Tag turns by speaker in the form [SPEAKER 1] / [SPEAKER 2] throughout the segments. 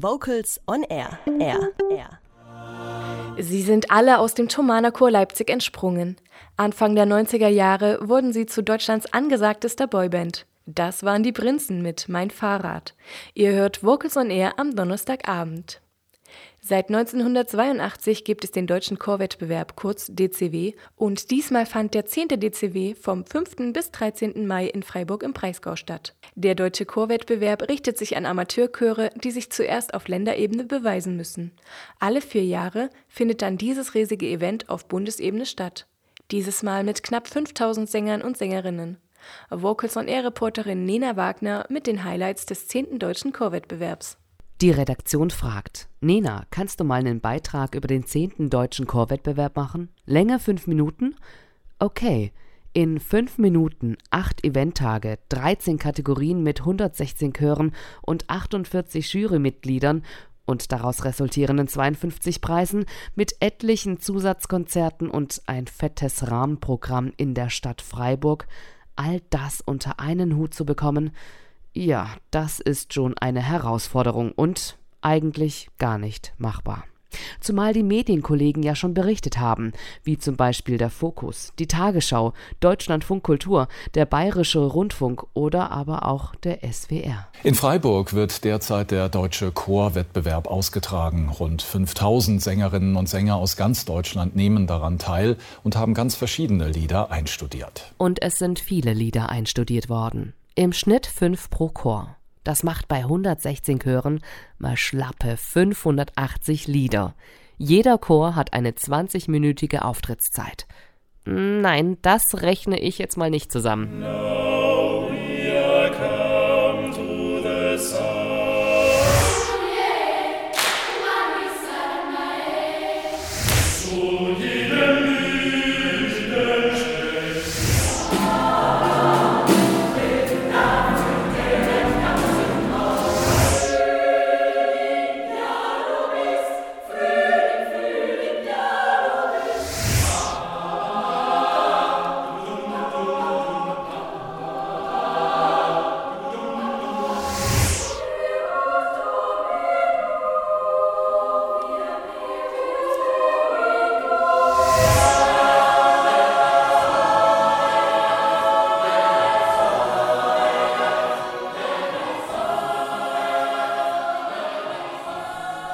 [SPEAKER 1] Vocals on Air. Air. Air.
[SPEAKER 2] Sie sind alle aus dem Thomaner Chor Leipzig entsprungen. Anfang der 90er Jahre wurden sie zu Deutschlands angesagtester Boyband. Das waren die Prinzen mit Mein Fahrrad. Ihr hört Vocals on Air am Donnerstagabend. Seit 1982 gibt es den deutschen Chorwettbewerb, kurz DCW, und diesmal fand der 10. DCW vom 5. bis 13. Mai in Freiburg im Breisgau statt. Der deutsche Chorwettbewerb richtet sich an Amateurchöre, die sich zuerst auf Länderebene beweisen müssen. Alle vier Jahre findet dann dieses riesige Event auf Bundesebene statt. Dieses Mal mit knapp 5000 Sängern und Sängerinnen. Vocals on Air Reporterin Nena Wagner mit den Highlights des 10. deutschen Chorwettbewerbs.
[SPEAKER 3] Die Redaktion fragt: Nena, kannst du mal einen Beitrag über den 10. deutschen Chorwettbewerb machen? Länge fünf Minuten? Okay. In fünf Minuten acht Eventtage, 13 Kategorien mit 116 Chören und 48 Jurymitgliedern und daraus resultierenden 52 Preisen mit etlichen Zusatzkonzerten und ein fettes Rahmenprogramm in der Stadt Freiburg, all das unter einen Hut zu bekommen, ja, das ist schon eine Herausforderung und eigentlich gar nicht machbar. Zumal die Medienkollegen ja schon berichtet haben, wie zum Beispiel der Fokus, die Tagesschau, Deutschlandfunk Kultur, der Bayerische Rundfunk oder aber auch der SWR.
[SPEAKER 4] In Freiburg wird derzeit der deutsche Chorwettbewerb ausgetragen. Rund 5000 Sängerinnen und Sänger aus ganz Deutschland nehmen daran teil und haben ganz verschiedene Lieder einstudiert.
[SPEAKER 3] Und es sind viele Lieder einstudiert worden. Im Schnitt fünf pro Chor. Das macht bei 116 Chören mal schlappe 580 Lieder. Jeder Chor hat eine 20-minütige Auftrittszeit. Nein, das rechne ich jetzt mal nicht zusammen. No,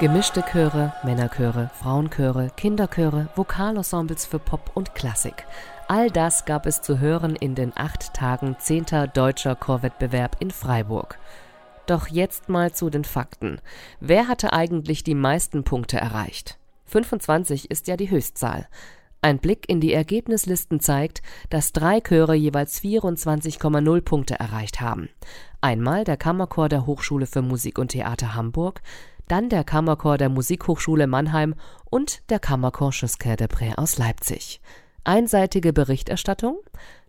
[SPEAKER 3] Gemischte Chöre, Männerchöre, Frauenchöre, Kinderchöre, Vokalensembles für Pop und Klassik. All das gab es zu hören in den acht Tagen 10. Deutscher Chorwettbewerb in Freiburg. Doch jetzt mal zu den Fakten. Wer hatte eigentlich die meisten Punkte erreicht? 25 ist ja die Höchstzahl. Ein Blick in die Ergebnislisten zeigt, dass drei Chöre jeweils 24,0 Punkte erreicht haben. Einmal der Kammerchor der Hochschule für Musik und Theater Hamburg, dann der Kammerchor der Musikhochschule Mannheim und der Kammerchor Chusquet de aus Leipzig. Einseitige Berichterstattung?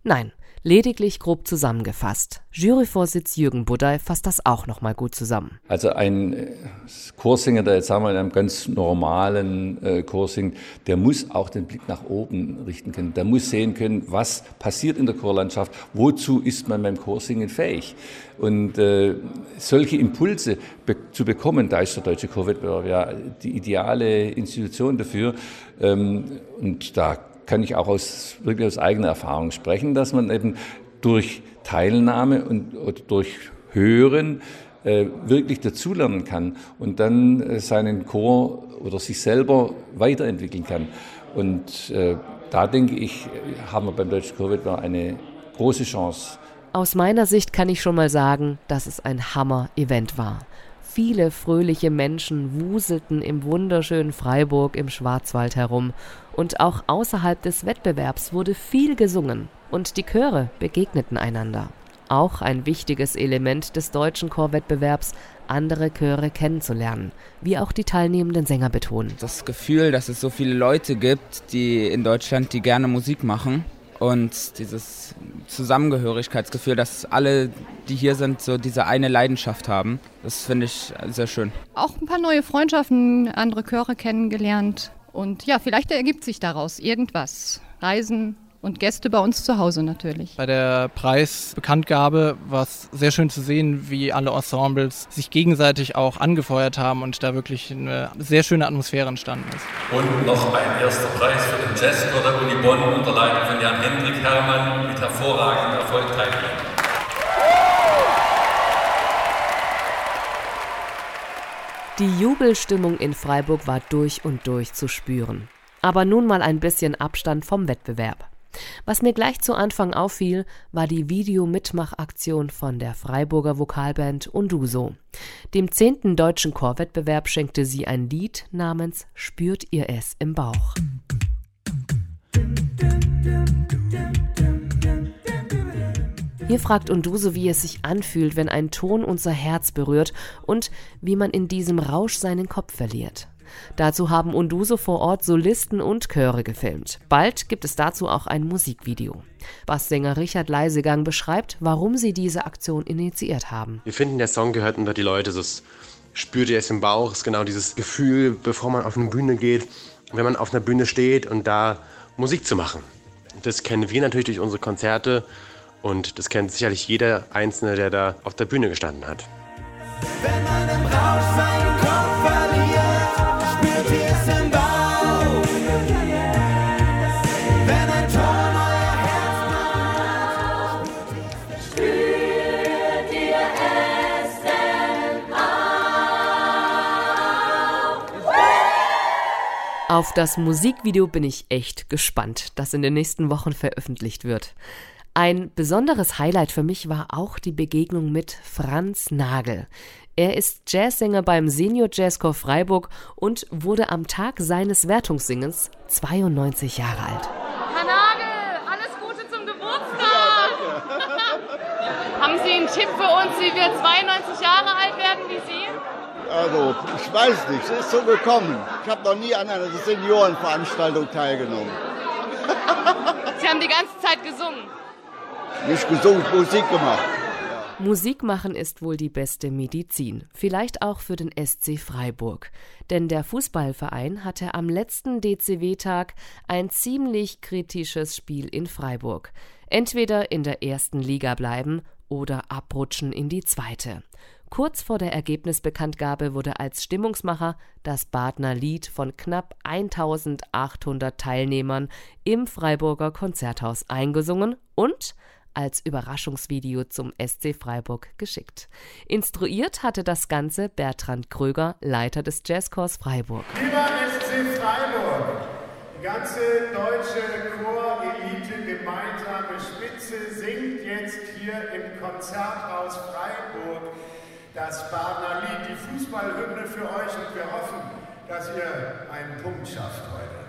[SPEAKER 3] Nein, lediglich grob zusammengefasst. Juryvorsitz Jürgen Budday fasst das auch nochmal gut zusammen.
[SPEAKER 5] Also ein äh, Chorsänger, der jetzt sagen wir in einem ganz normalen äh, Chor singt, der muss auch den Blick nach oben richten können. Der muss sehen können, was passiert in der Chorlandschaft, wozu ist man beim Chorsingen fähig. Und äh, solche Impulse be zu bekommen, da ist der Deutsche Chorwettbewerb ja die ideale Institution dafür. Ähm, und da kann ich auch aus, wirklich aus eigener Erfahrung sprechen, dass man eben durch Teilnahme und durch Hören äh, wirklich dazulernen kann und dann äh, seinen Chor oder sich selber weiterentwickeln kann. Und äh, da denke ich, haben wir beim Deutschen Chorwettbewerb eine große Chance.
[SPEAKER 3] Aus meiner Sicht kann ich schon mal sagen, dass es ein Hammer-Event war. Viele fröhliche Menschen wuselten im wunderschönen Freiburg im Schwarzwald herum und auch außerhalb des Wettbewerbs wurde viel gesungen und die Chöre begegneten einander. Auch ein wichtiges Element des deutschen Chorwettbewerbs, andere Chöre kennenzulernen, wie auch die teilnehmenden Sänger betonen.
[SPEAKER 6] Das Gefühl, dass es so viele Leute gibt, die in Deutschland, die gerne Musik machen und dieses Zusammengehörigkeitsgefühl, dass alle, die hier sind, so diese eine Leidenschaft haben. Das finde ich sehr schön.
[SPEAKER 7] Auch ein paar neue Freundschaften, andere Chöre kennengelernt und ja, vielleicht ergibt sich daraus irgendwas. Reisen und Gäste bei uns zu Hause natürlich.
[SPEAKER 8] Bei der Preisbekanntgabe war es sehr schön zu sehen, wie alle Ensembles sich gegenseitig auch angefeuert haben und da wirklich eine sehr schöne Atmosphäre entstanden ist.
[SPEAKER 9] Und noch ein erster Preis für den Jazzchor der Uni Bonn unter Leitung von Jan-Hendrik Herrmann mit hervorragendem Erfolg teilnehmen.
[SPEAKER 3] Die Jubelstimmung in Freiburg war durch und durch zu spüren. Aber nun mal ein bisschen Abstand vom Wettbewerb. Was mir gleich zu Anfang auffiel, war die Videomitmachaktion von der Freiburger Vokalband Unduso. Dem zehnten deutschen Chorwettbewerb schenkte sie ein Lied namens Spürt ihr es im Bauch. Hier fragt Unduso, wie es sich anfühlt, wenn ein Ton unser Herz berührt und wie man in diesem Rausch seinen Kopf verliert. Dazu haben Unduso vor Ort Solisten und Chöre gefilmt. Bald gibt es dazu auch ein Musikvideo. Basssänger Richard Leisegang beschreibt, warum sie diese Aktion initiiert haben.
[SPEAKER 10] Wir finden, der Song gehört unter die Leute. Das spürt ihr es im Bauch, ist genau dieses Gefühl, bevor man auf eine Bühne geht, wenn man auf einer Bühne steht und da Musik zu machen. Das kennen wir natürlich durch unsere Konzerte und das kennt sicherlich jeder Einzelne, der da auf der Bühne gestanden hat. Wenn man im Rausch seinen Auf das Musikvideo bin ich echt gespannt, das in den nächsten Wochen veröffentlicht wird. Ein besonderes Highlight für mich war auch die Begegnung mit Franz Nagel. Er ist Jazzsänger beim Senior Jazzchor Freiburg und wurde am Tag seines Wertungssingens 92 Jahre alt.
[SPEAKER 11] Herr Nagel, alles Gute zum Geburtstag! Haben Sie einen Tipp für uns, wie wir 92 Jahre alt werden wie Sie?
[SPEAKER 12] Also, ich weiß nicht, es ist so gekommen. Ich habe noch nie an einer Seniorenveranstaltung teilgenommen.
[SPEAKER 11] Sie haben die ganze Zeit gesungen.
[SPEAKER 12] Nicht gesungen, Musik gemacht.
[SPEAKER 3] Musik machen ist wohl die beste Medizin, vielleicht auch für den SC Freiburg. Denn der Fußballverein hatte am letzten DCW-Tag ein ziemlich kritisches Spiel in Freiburg. Entweder in der ersten Liga bleiben oder abrutschen in die zweite. Kurz vor der Ergebnisbekanntgabe wurde als Stimmungsmacher das Badner Lied von knapp 1800 Teilnehmern im Freiburger Konzerthaus eingesungen und als Überraschungsvideo zum SC Freiburg geschickt. Instruiert hatte das Ganze Bertrand Kröger, Leiter des Jazzchors Freiburg.
[SPEAKER 13] Lieber SC Freiburg, die ganze deutsche Chorelite, gemeinsame Spitze singt jetzt hier im Konzerthaus Freiburg das Badner Lied, die Fußballhymne für euch und wir hoffen, dass ihr einen Punkt schafft heute.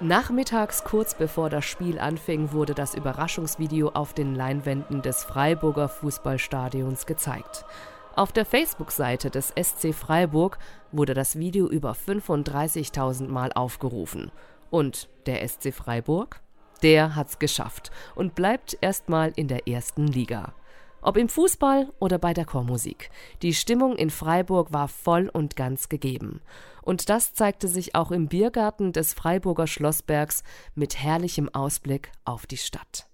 [SPEAKER 3] Nachmittags kurz bevor das Spiel anfing, wurde das Überraschungsvideo auf den Leinwänden des Freiburger Fußballstadions gezeigt. Auf der Facebook-Seite des SC Freiburg wurde das Video über 35.000 Mal aufgerufen. Und der SC Freiburg? Der hat's geschafft und bleibt erstmal in der ersten Liga. Ob im Fußball oder bei der Chormusik. Die Stimmung in Freiburg war voll und ganz gegeben. Und das zeigte sich auch im Biergarten des Freiburger Schlossbergs mit herrlichem Ausblick auf die Stadt.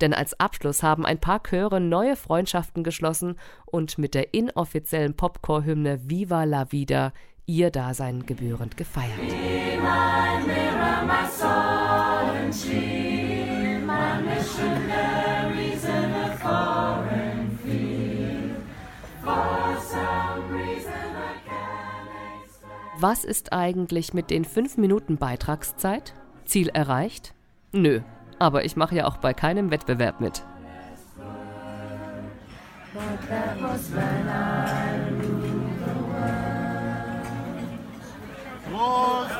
[SPEAKER 3] Denn als Abschluss haben ein paar Chöre neue Freundschaften geschlossen und mit der inoffiziellen Popchor-Hymne Viva la Vida ihr Dasein gebührend gefeiert. Be Was ist eigentlich mit den 5 Minuten Beitragszeit? Ziel erreicht? Nö, aber ich mache ja auch bei keinem Wettbewerb mit. But